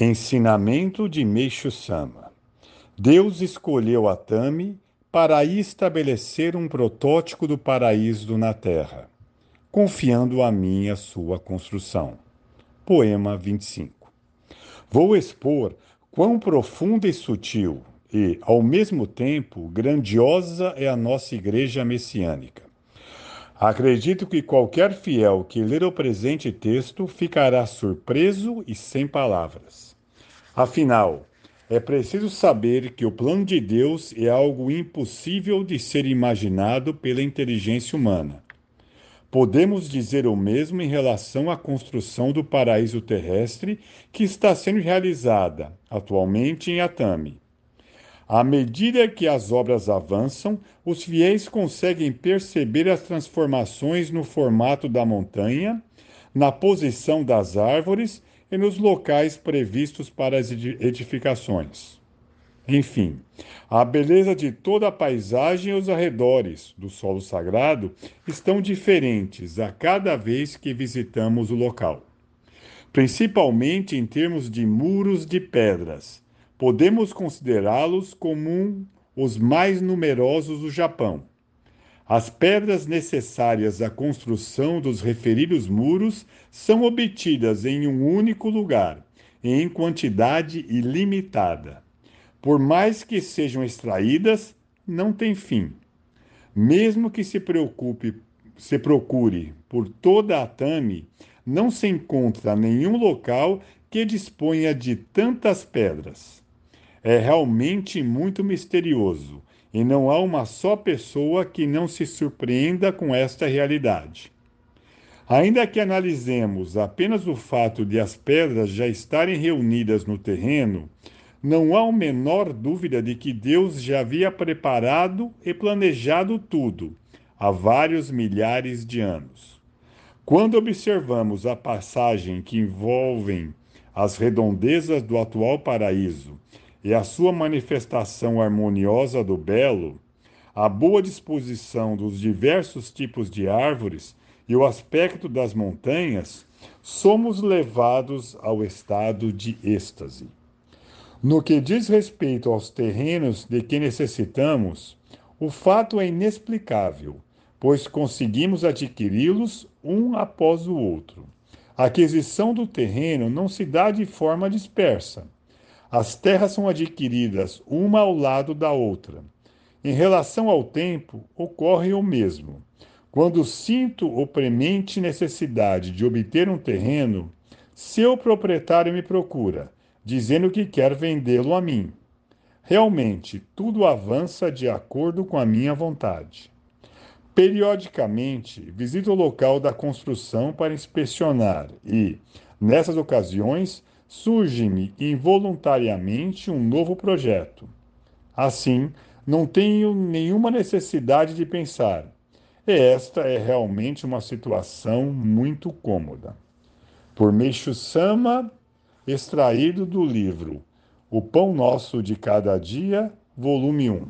Ensinamento de Meixo Sama. Deus escolheu Atami para estabelecer um protótipo do paraíso na Terra, confiando a mim a sua construção. Poema 25. Vou expor quão profunda e sutil e, ao mesmo tempo, grandiosa é a nossa igreja messiânica. Acredito que qualquer fiel que ler o presente texto ficará surpreso e sem palavras. Afinal, é preciso saber que o plano de Deus é algo impossível de ser imaginado pela inteligência humana. Podemos dizer o mesmo em relação à construção do paraíso terrestre que está sendo realizada atualmente em Atami. À medida que as obras avançam, os fiéis conseguem perceber as transformações no formato da montanha, na posição das árvores e nos locais previstos para as edificações. Enfim, a beleza de toda a paisagem e os arredores do solo sagrado estão diferentes a cada vez que visitamos o local, principalmente em termos de muros de pedras podemos considerá-los como um, os mais numerosos do Japão. As pedras necessárias à construção dos referidos muros são obtidas em um único lugar em quantidade ilimitada. Por mais que sejam extraídas, não tem fim. Mesmo que se preocupe, se procure por toda a Tami, não se encontra nenhum local que disponha de tantas pedras é realmente muito misterioso e não há uma só pessoa que não se surpreenda com esta realidade. Ainda que analisemos apenas o fato de as pedras já estarem reunidas no terreno, não há a menor dúvida de que Deus já havia preparado e planejado tudo há vários milhares de anos. Quando observamos a passagem que envolvem as redondezas do atual paraíso e a sua manifestação harmoniosa do belo, a boa disposição dos diversos tipos de árvores e o aspecto das montanhas, somos levados ao estado de êxtase. No que diz respeito aos terrenos de que necessitamos, o fato é inexplicável, pois conseguimos adquiri-los um após o outro. A aquisição do terreno não se dá de forma dispersa as terras são adquiridas uma ao lado da outra. Em relação ao tempo, ocorre o mesmo. Quando sinto o premente necessidade de obter um terreno, seu proprietário me procura, dizendo que quer vendê-lo a mim. Realmente, tudo avança de acordo com a minha vontade. Periodicamente, visito o local da construção para inspecionar e, nessas ocasiões, surge-me involuntariamente um novo projeto. Assim, não tenho nenhuma necessidade de pensar. E esta é realmente uma situação muito cômoda. Por Meixo Sama, extraído do livro O Pão Nosso de Cada Dia, volume 1.